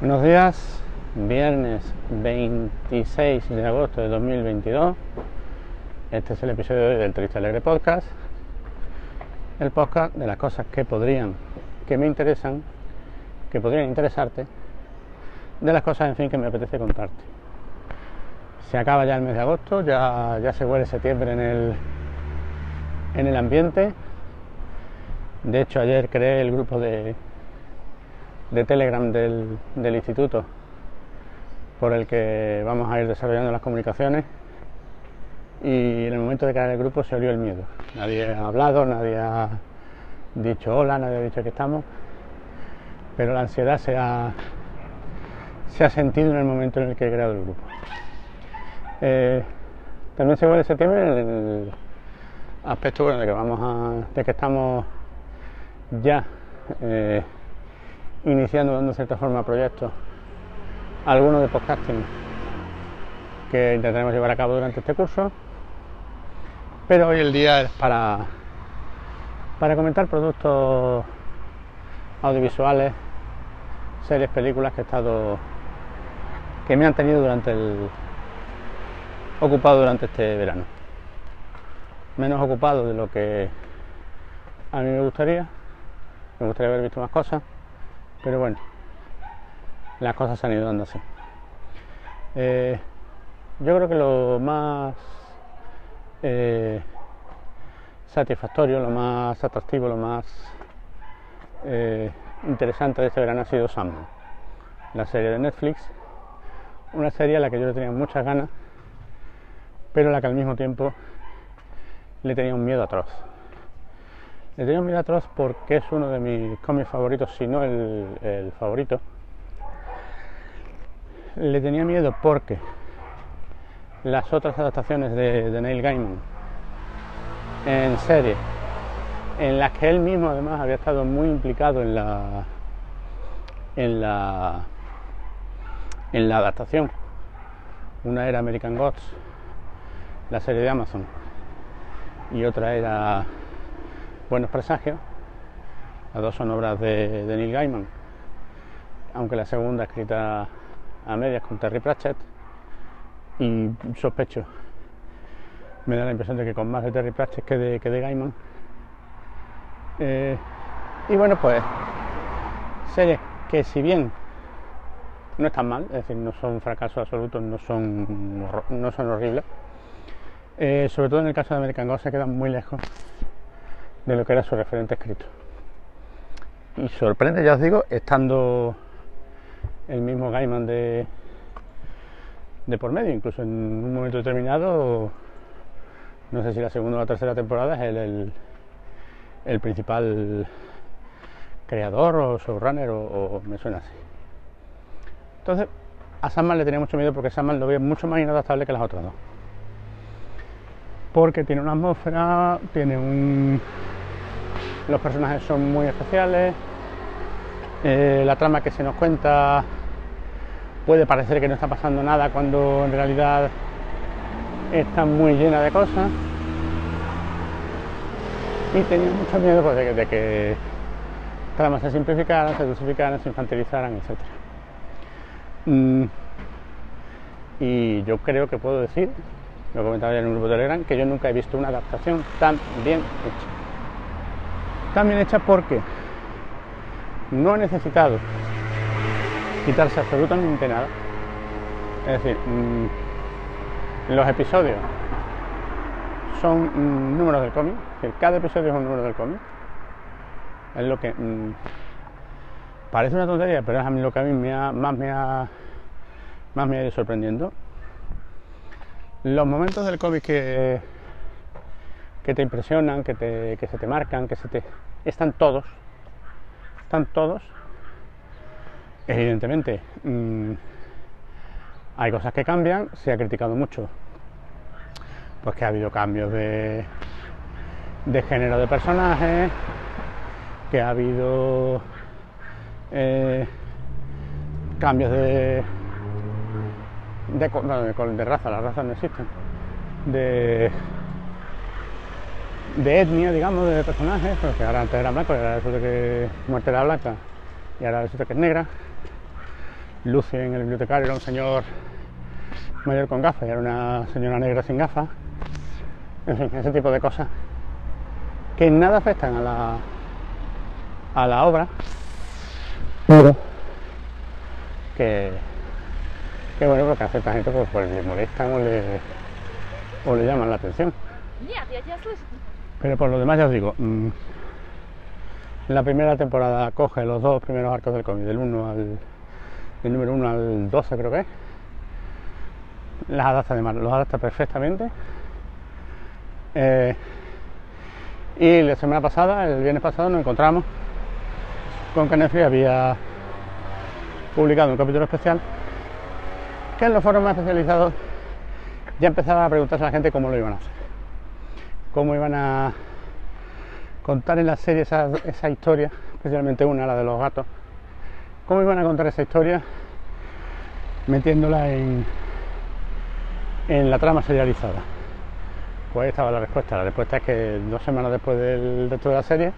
Buenos días, viernes 26 de agosto de 2022. Este es el episodio de hoy del Triste Alegre Podcast. El podcast de las cosas que podrían, que me interesan, que podrían interesarte, de las cosas, en fin, que me apetece contarte. Se acaba ya el mes de agosto, ya, ya se huele septiembre en el, en el ambiente. De hecho, ayer creé el grupo de, de Telegram del, del instituto por el que vamos a ir desarrollando las comunicaciones y en el momento de crear el grupo se olió el miedo. Nadie ha hablado, nadie ha dicho hola, nadie ha dicho que estamos, pero la ansiedad se ha, se ha sentido en el momento en el que he creado el grupo. Eh, también se vuelve septiembre el aspecto bueno, de que vamos a, de que estamos ya eh, iniciando dando cierta forma proyectos, algunos de podcasting que intentaremos llevar a cabo durante este curso. Pero hoy el día es para, para comentar productos audiovisuales, series, películas que he estado que me han tenido durante el ocupado durante este verano. Menos ocupado de lo que a mí me gustaría. Me gustaría haber visto más cosas pero bueno, las cosas han ido dando así. Eh, yo creo que lo más eh, satisfactorio, lo más atractivo, lo más eh, interesante de este verano ha sido Sam, la serie de Netflix. Una serie a la que yo tenía muchas ganas, pero a la que al mismo tiempo le tenía un miedo atroz. Le tenía miedo atroz porque es uno de mis cómics favoritos, si no el, favorito. Le tenía miedo porque las otras adaptaciones de, Neil Gaiman en serie, en las que él mismo además había estado muy implicado en la en la en la adaptación. Una era American Gods, la serie de Amazon, y otra era Buenos Presagios. Las dos son obras de, Neil Gaiman, aunque la segunda escrita a medias con Terry Pratchett. Y sospecho, me da la impresión de que con más de Terry Pratchett que de, que de Gaiman. Eh, y bueno, pues series que si bien no están mal, es decir, no son fracasos absolutos, no son, no son horribles, eh, sobre todo en el caso de American Ghost se quedan muy lejos de lo que era su referente escrito. Y sorprende, ya os digo, estando el mismo Gaiman de, de por medio, incluso en un momento determinado, no sé si la segunda o la tercera temporada es el, el, principal creador o showrunner o, me suena así. Entonces, a Sandman le tenía mucho miedo porque Sandman lo veía mucho más inadaptable que las otras dos. Porque tiene una atmósfera, tiene un, los personajes son muy especiales, eh, la trama que se nos cuenta puede parecer que no está pasando nada cuando en realidad está muy llena de cosas. Y tenía mucho miedo pues, de, que, tramas se simplificaran, se dosificaran, se infantilizaran, etc. Mm, y yo creo que puedo decir, lo comentaba ya en un grupo de Telegram, que yo nunca he visto una adaptación tan bien hecha también hecha porque no ha necesitado quitarse absolutamente nada. Es decir, mm, los episodios son mm, números del cómic, cada episodio es un número del cómic. Es lo que mm, parece una tontería, pero es a mí lo que a mí me ha, más me ha más me ha ido sorprendiendo. Los momentos del cómic que que te impresionan, que, te, que se te marcan, que se te... Están todos, están todos. Evidentemente, mm, hay cosas que cambian, se ha criticado mucho, pues que ha habido cambios de, de género de personajes, que ha habido eh, cambios de de, de, de, raza, las razas no existen, de de etnia, digamos, de personajes, porque ahora antes era blanco y ahora resulta que muerte era blanca y ahora resulta que es negra. Lucy en el bibliotecario era un señor mayor con gafas y era una señora negra sin gafas. En fin, ese tipo de cosas que en nada afectan a la, a la obra, pero que, que bueno, porque a cierta gente pues, pues le molestan o le, o le llaman la atención. Нет, я тебя слышу. Pero por lo demás ya os digo, mm, la primera temporada coge los dos primeros arcos del cómic, del 1 al del número 1 al 12 creo que es. Las adapta de mar- los adapta perfectamente. Eh, y la semana pasada, el viernes pasado, nos encontramos con que Netflix había publicado un capítulo especial que en los foros más especializados ya empezaba a preguntarse a la gente cómo lo iban a hacer cómo iban a contar en la serie esa, historia, especialmente una, la de los gatos, cómo iban a contar esa historia metiéndola en, en la trama serializada. Pues ahí estaba la respuesta. La respuesta es que dos semanas después del resto de la serie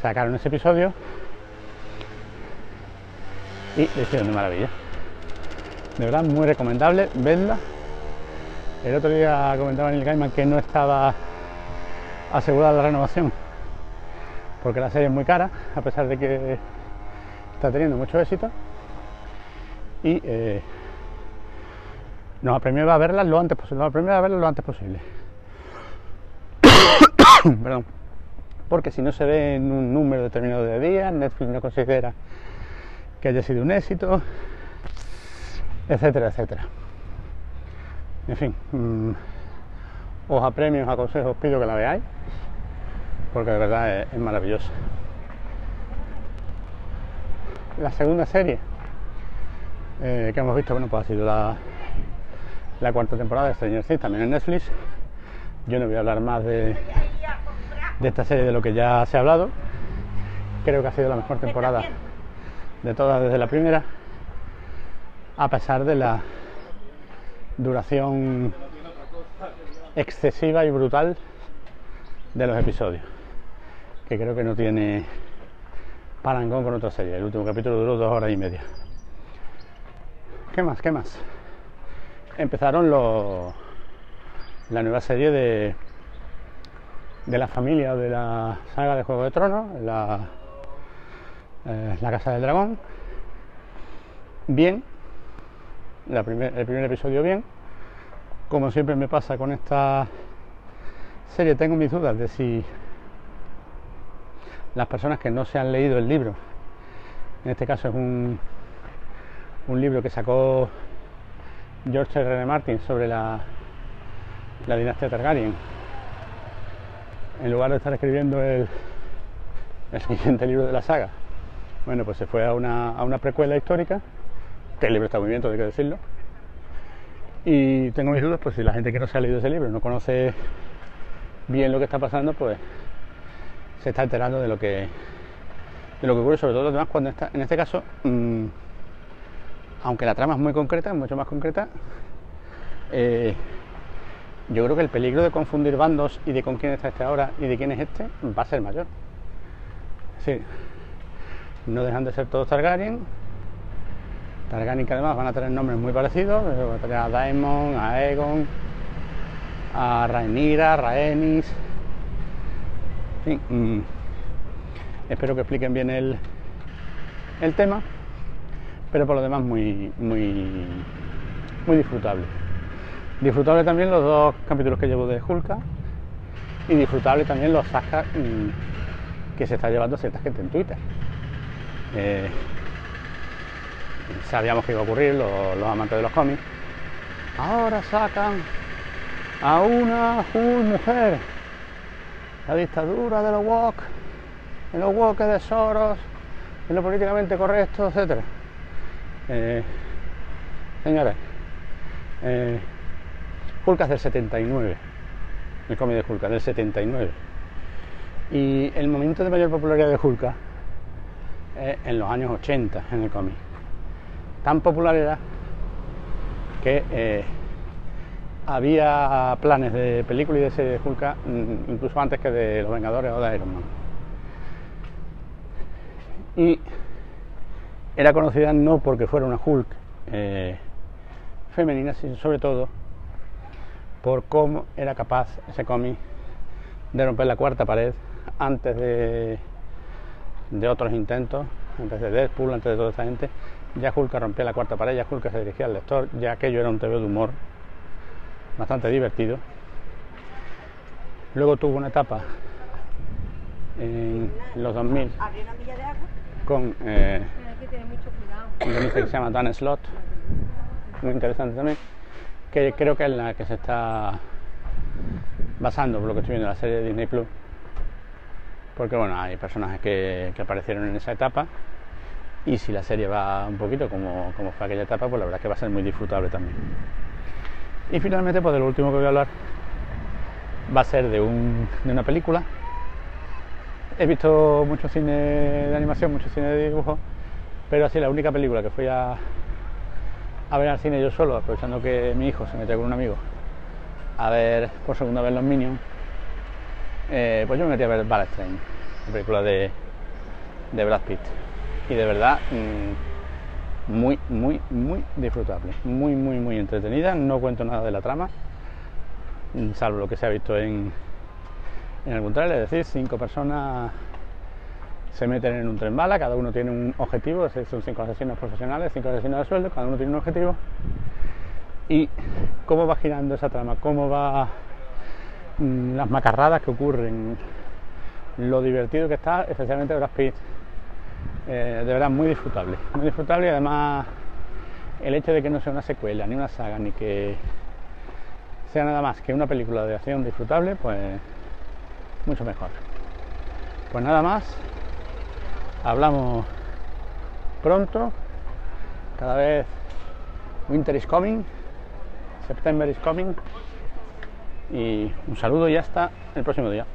sacaron ese episodio y le hicieron de maravilla. De verdad, muy recomendable, vedla. El otro día comentaba en el Gaiman que no estaba asegurada la renovación. Porque la serie es muy cara a pesar de que está teniendo mucho éxito. Y eh, nos apremiaba a verla lo antes posible nos a verla lo antes posible. Perdón. Porque si no se ve en un número determinado de días Netflix no considera que haya sido un éxito etcétera etcétera. En fin mm, os apremio, os aconsejo, os pido que la veáis, porque de verdad es, es maravillosa. La segunda serie eh, que hemos visto, bueno, pues ha sido la, la cuarta temporada de Stranger Things, también en Netflix. Yo no voy a hablar más de, de esta serie de lo que ya se ha hablado. Creo que ha sido la mejor temporada de todas desde la primera, a pesar de la duración excesiva y brutal de los episodios, que creo que no tiene parangón con otra serie. El último capítulo duró dos horas y media. ¿Qué más? ¿Qué más? Empezaron los, la nueva serie de, de la familia de la saga de Juego de Tronos, la, eh, la Casa del Dragón. Bien, el primer episodio bien, como siempre me pasa con esta serie, tengo mis dudas de si las personas que no se han leído el libro, en este caso es un, un libro que sacó George R. R. Martin sobre la, la dinastía Targaryen, en lugar de estar escribiendo el, el siguiente libro de la saga, bueno, pues se fue a una, a una precuela histórica, que el libro está muy bien, hay que decirlo, y tengo mis dudas, pues si la gente que no se ha leído ese libro no conoce bien lo que está pasando, pues se está enterando de lo que de lo que ocurre, sobre todo además cuando está, en este caso, mm, aunque la trama es muy concreta, mucho más concreta, eh, yo creo que el peligro de confundir bandos y de con quién está este ahora y de quién es este va a ser mayor. Sí, no dejan de ser todos Targaryen, Targaryen que además van a tener nombres muy parecidos, van a tener a Daemon, a Aegon, a Rhaenyra, Rhaenys. Espero que expliquen bien el, el tema, pero por lo demás muy, muy, muy disfrutable. Disfrutable también los dos capítulos que llevo de Hulka y disfrutable también los sacas mm, que se está llevando cierta gente en Twitter. Eh, sabíamos que iba a ocurrir, los, los amantes de los cómics. Ahora sacan a una mujer. La dictadura de los woke, de los woke de Soros, de lo políticamente correcto, etc. Eh, señores, eh, Hulk es del 79. El cómic de Hulk es del 79. Y el momento de mayor popularidad de Hulk es en los años 80 en el cómic. Tan popular era que eh, había planes de película y de serie de Hulk mm, incluso antes que de Los Vengadores o de Iron Man. Y era conocida no porque fuera una Hulk eh, femenina, sino sobre todo por cómo era capaz ese cómic de romper la cuarta pared antes de, de otros intentos, antes de Deadpool, antes de toda esta gente. Ya Hulk rompía la cuarta pared, ya Hulk se dirigía al lector, ya aquello era un TV de humor bastante divertido. Luego tuvo una etapa en los 2000 con eh, un que se llama Dan Slot, muy interesante también, que creo que es la que se está basando, por lo que estoy viendo, la serie de Disney Plus, porque bueno, hay personajes que, aparecieron en esa etapa. Y si la serie va un poquito como, como fue aquella etapa, pues la verdad es que va a ser muy disfrutable también. Y finalmente, pues de lo último que voy a hablar va a ser de, un, de una película. He visto mucho cine de animación, mucho cine de dibujo, pero así la única película que fui a, a ver al cine yo solo, aprovechando que mi hijo se metió con un amigo a ver por segunda vez los Minions, eh, pues yo me metí a ver Ballet Train, la película de, de Brad Pitt. Y de verdad, mm, muy, muy, muy disfrutable, muy, muy, muy entretenida. No cuento nada de la trama, salvo lo que se ha visto en, en algún trailer, es decir, cinco personas se meten en un tren bala, cada uno tiene un objetivo, son cinco asesinos profesionales, cinco asesinos de sueldo, cada uno tiene un objetivo. Y cómo va girando esa trama, cómo va mm, las macarradas que ocurren, lo divertido que está, especialmente Brad Pitt. Eh, de verdad, muy disfrutable, muy disfrutable y además el hecho de que no sea una secuela, ni una saga, ni que sea nada más que una película de acción disfrutable, pues mucho mejor. Pues nada más, hablamos pronto, cada vez Winter is coming, September is coming y un saludo y hasta el próximo día.